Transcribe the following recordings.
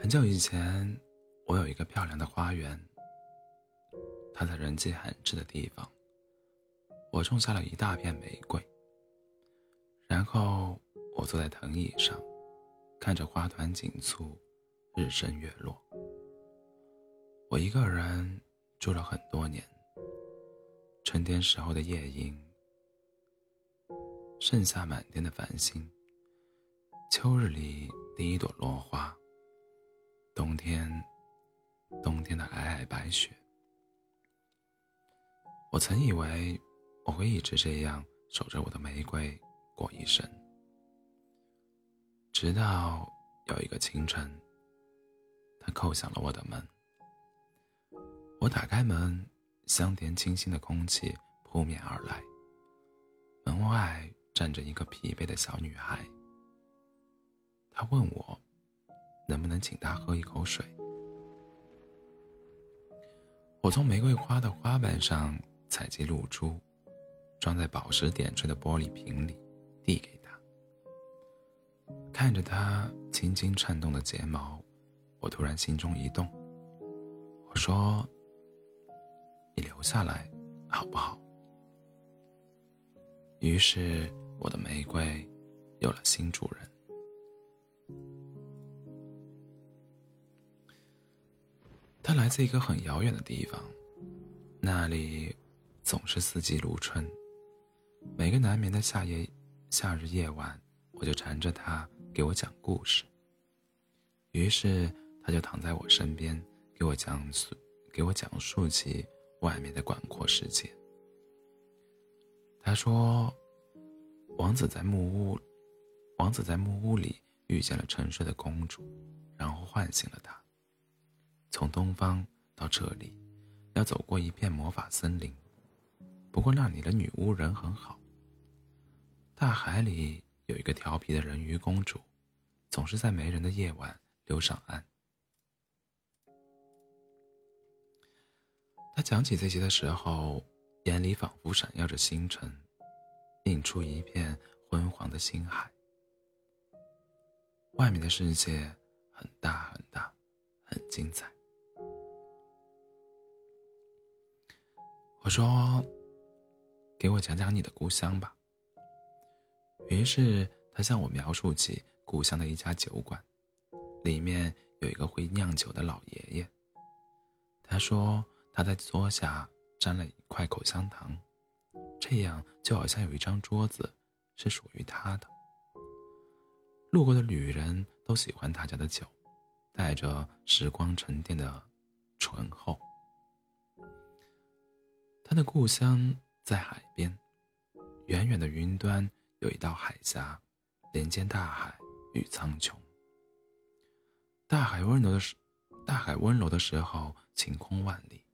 很久以前，我有一个漂亮的花园。它在人迹罕至的地方，我种下了一大片玫瑰。然后我坐在藤椅上，看着花团锦簇，日升月落。我一个人住了很多年。春天时候的夜莺，盛夏满天的繁星，秋日里第一朵落花。冬天，冬天的皑皑白雪。我曾以为我会一直这样守着我的玫瑰过一生，直到有一个清晨，他叩响了我的门。我打开门，香甜清新的空气扑面而来。门外站着一个疲惫的小女孩，她问我。能不能请他喝一口水？我从玫瑰花的花瓣上采集露珠，装在宝石点缀的玻璃瓶里，递给他。看着他轻轻颤动的睫毛，我突然心中一动。我说：“你留下来，好不好？”于是，我的玫瑰有了新主人。他来自一个很遥远的地方，那里总是四季如春。每个难眠的夏夜、夏日夜晚，我就缠着他给我讲故事。于是他就躺在我身边，给我讲述、给我讲述起外面的广阔世界。他说：“王子在木屋，王子在木屋里遇见了沉睡的公主，然后唤醒了她。”从东方到这里，要走过一片魔法森林。不过那里的女巫人很好。大海里有一个调皮的人鱼公主，总是在没人的夜晚溜上岸。他讲起这些的时候，眼里仿佛闪耀着星辰，映出一片昏黄的星海。外面的世界很大很大，很精彩。我说：“给我讲讲你的故乡吧。”于是他向我描述起故乡的一家酒馆，里面有一个会酿酒的老爷爷。他说他在桌下粘了一块口香糖，这样就好像有一张桌子是属于他的。路过的旅人都喜欢他家的酒，带着时光沉淀的醇厚。他的故乡在海边，远远的云端有一道海峡，连接大海与苍穹。大海温柔的时，大海温柔的时候，晴空万里，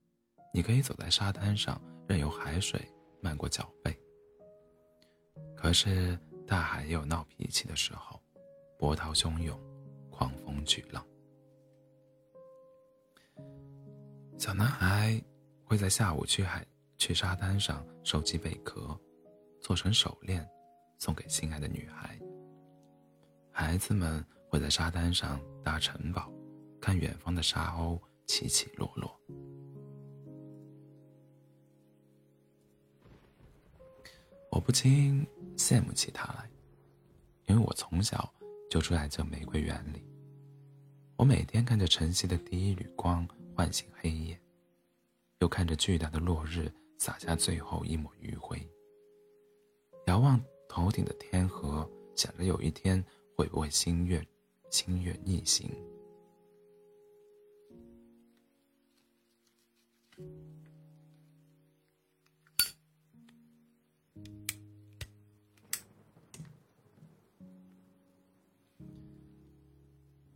你可以走在沙滩上，任由海水漫过脚背。可是大海也有闹脾气的时候，波涛汹涌，狂风巨浪。小男孩会在下午去海。去沙滩上收集贝壳，做成手链，送给心爱的女孩。孩子们会在沙滩上搭城堡，看远方的沙鸥起起落落。我不禁羡慕起他来，因为我从小就住在这玫瑰园里。我每天看着晨曦的第一缕光唤醒黑夜，又看着巨大的落日。洒下最后一抹余晖。遥望头顶的天河，想着有一天会不会星月，星月逆行。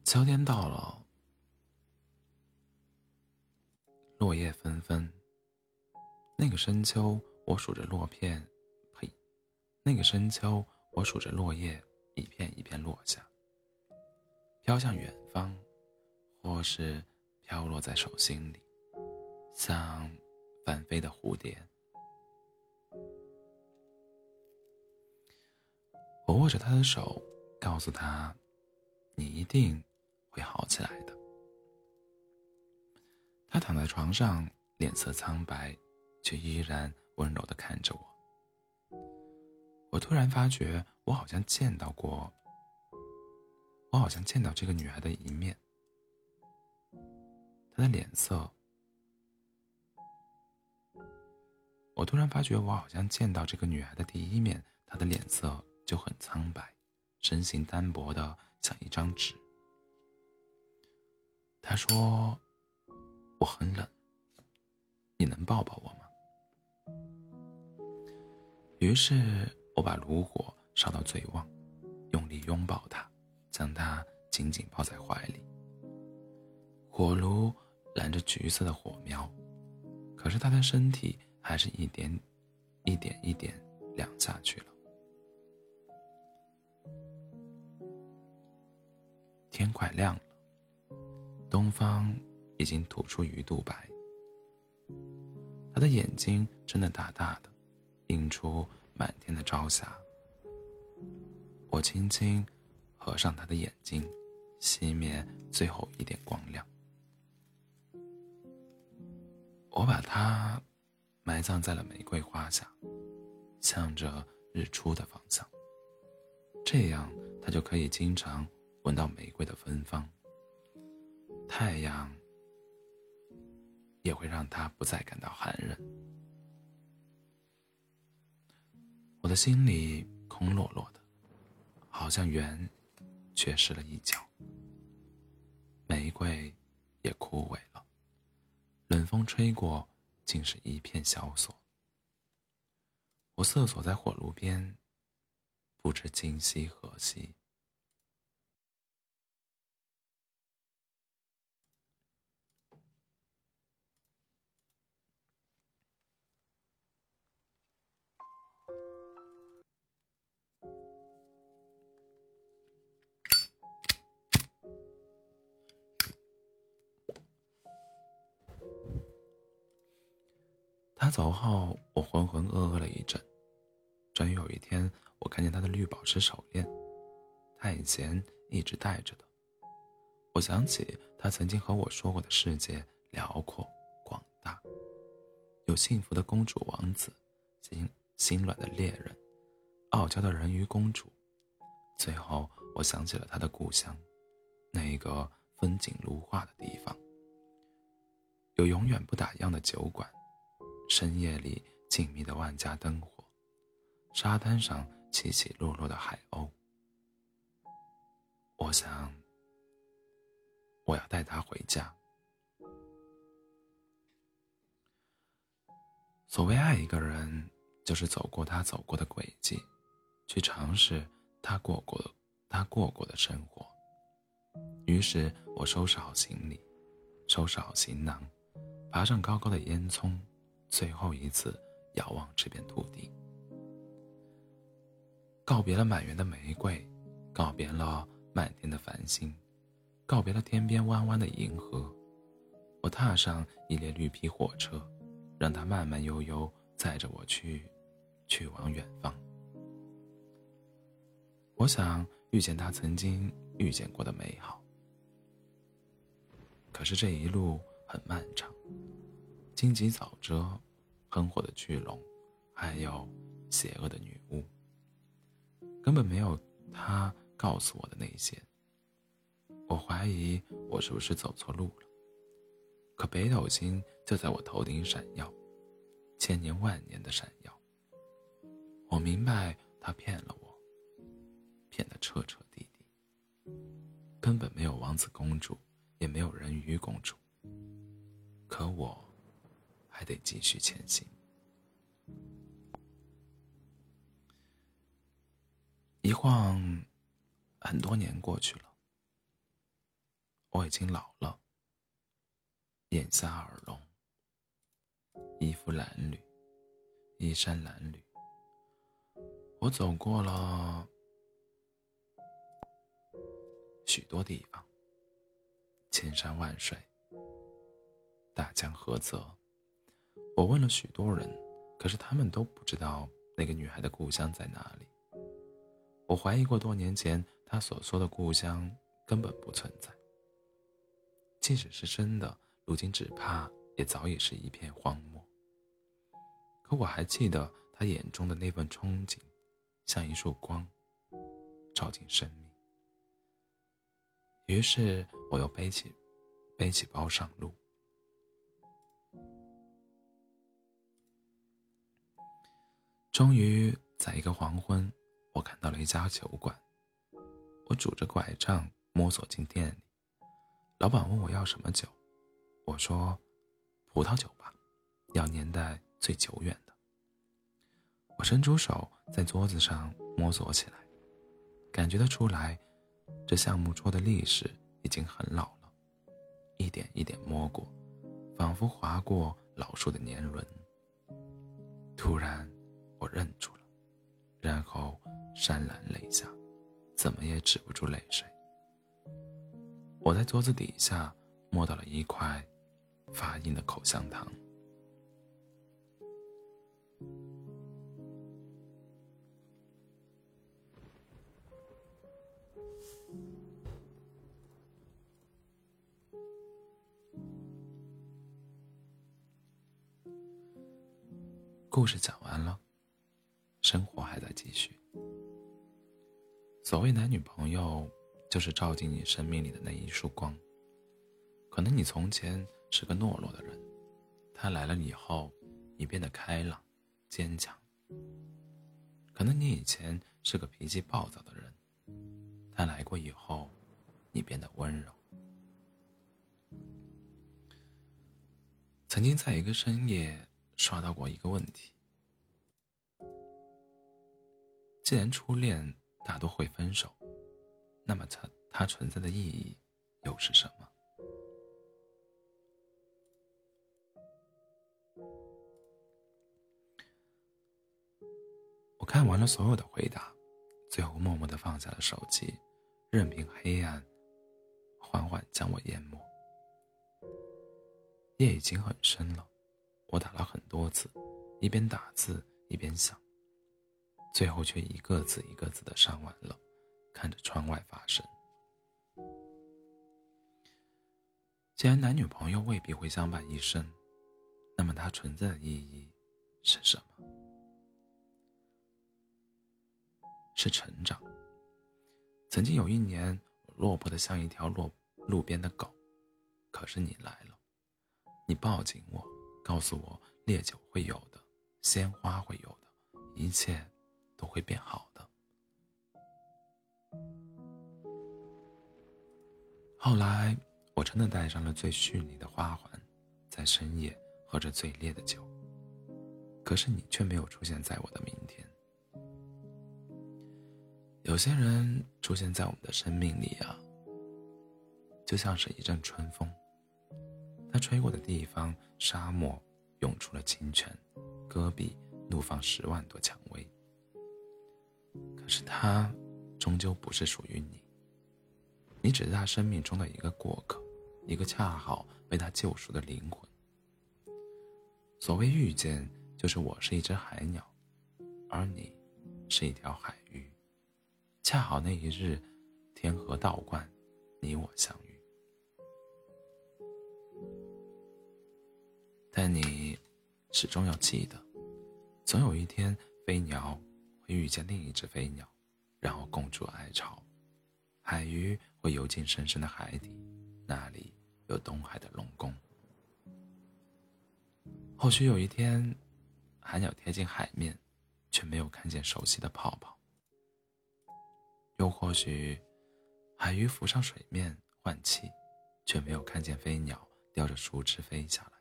秋天到了，落叶纷纷。那个深秋，我数着落片，呸！那个深秋，我数着落叶一片一片落下，飘向远方，或是飘落在手心里，像翻飞的蝴蝶。我握着他的手，告诉他：“你一定会好起来的。”他躺在床上，脸色苍白，却依然温柔地看着我。我突然发觉，我好像见到过，我好像见到这个女孩的一面。她的脸色，我突然发觉，我好像见到这个女孩的第一面，她的脸色就很苍白，身形单薄的像一张纸。她说。我很冷，你能抱抱我吗？于是我把炉火烧到最旺，用力拥抱他，将他紧紧抱在怀里。火炉燃着橘色的火苗，可是他的身体还是一点一点一点凉下去了。天快亮了，东方。已经吐出鱼肚白，他的眼睛睁得大大的，映出满天的朝霞。我轻轻合上他的眼睛，熄灭最后一点光亮。我把他埋葬在了玫瑰花下，向着日出的方向，这样他就可以经常闻到玫瑰的芬芳。太阳。也会让他不再感到寒冷。我的心里空落落的，好像圆缺失了一角。玫瑰也枯萎了，冷风吹过，竟是一片萧索。我瑟缩在火炉边，不知今夕何夕。走后，我浑浑噩噩了一阵。终于有一天，我看见他的绿宝石手链，他以前一直戴着的。我想起他曾经和我说过的世界辽阔广大，有幸福的公主王子，心心软的猎人，傲娇的人鱼公主。最后，我想起了他的故乡，那一个风景如画的地方，有永远不打烊的酒馆。深夜里，静谧的万家灯火，沙滩上起起落落的海鸥。我想，我要带他回家。所谓爱一个人，就是走过他走过的轨迹，去尝试他过过他过过的生活。于是我收拾好行李，收拾好行囊，爬上高高的烟囱。最后一次遥望这片土地，告别了满园的玫瑰，告别了满天的繁星，告别了天边弯弯的银河。我踏上一列绿皮火车，让它慢慢悠悠载着我去，去往远方。我想遇见他曾经遇见过的美好，可是这一路很漫长。荆棘沼泽，喷火的巨龙，还有邪恶的女巫，根本没有他告诉我的那些。我怀疑我是不是走错路了。可北斗星就在我头顶闪耀，千年万年的闪耀。我明白他骗了我，骗得彻彻底底。根本没有王子公主，也没有人鱼公主。可我。还得继续前行。一晃，很多年过去了，我已经老了，眼瞎耳聋，衣服褴褛，衣衫褴褛。我走过了许多地方，千山万水，大江河泽。我问了许多人，可是他们都不知道那个女孩的故乡在哪里。我怀疑过多年前她所说的故乡根本不存在。即使是真的，如今只怕也早已是一片荒漠。可我还记得她眼中的那份憧憬，像一束光，照进生命。于是我又背起背起包上路。终于在一个黄昏，我看到了一家酒馆。我拄着拐杖摸索进店里，老板问我要什么酒，我说：“葡萄酒吧，要年代最久远的。”我伸出手在桌子上摸索起来，感觉得出来，这橡木桌的历史已经很老了，一点一点摸过，仿佛划过老树的年轮。突然，我愣住了，然后潸然泪下，怎么也止不住泪水。我在桌子底下摸到了一块发硬的口香糖。所谓男女朋友，就是照进你生命里的那一束光。可能你从前是个懦弱的人，他来了以后，你变得开朗、坚强。可能你以前是个脾气暴躁的人，他来过以后，你变得温柔。曾经在一个深夜。刷到过一个问题：既然初恋大多会分手，那么它它存在的意义又是什么？我看完了所有的回答，最后默默的放下了手机，任凭黑暗缓缓将我淹没。夜已经很深了。我打了很多次，一边打字一边想，最后却一个字一个字的上完了，看着窗外发生。既然男女朋友未必会相伴一生，那么它存在的意义是什么？是成长。曾经有一年，我落魄的像一条落路边的狗，可是你来了，你抱紧我。告诉我，烈酒会有的，鲜花会有的，一切都会变好的。后来，我真的带上了最绚丽的花环，在深夜喝着最烈的酒。可是你却没有出现在我的明天。有些人出现在我们的生命里啊，就像是一阵春风。它吹过的地方，沙漠涌出了清泉，戈壁怒放十万朵蔷薇。是他，终究不是属于你。你只是他生命中的一个过客，一个恰好被他救赎的灵魂。所谓遇见，就是我是一只海鸟，而你，是一条海鱼，恰好那一日，天河道观，你我相遇。但你始终要记得，总有一天，飞鸟会遇见另一只飞鸟，然后共筑爱巢；海鱼会游进深深的海底，那里有东海的龙宫。或许有一天，海鸟贴近海面，却没有看见熟悉的泡泡；又或许，海鱼浮上水面换气，却没有看见飞鸟叼着树枝飞下来。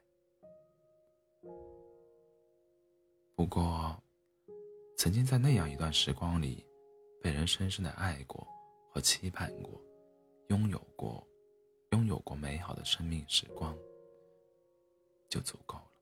不过，曾经在那样一段时光里，被人深深的爱过和期盼过，拥有过，拥有过美好的生命时光，就足够了。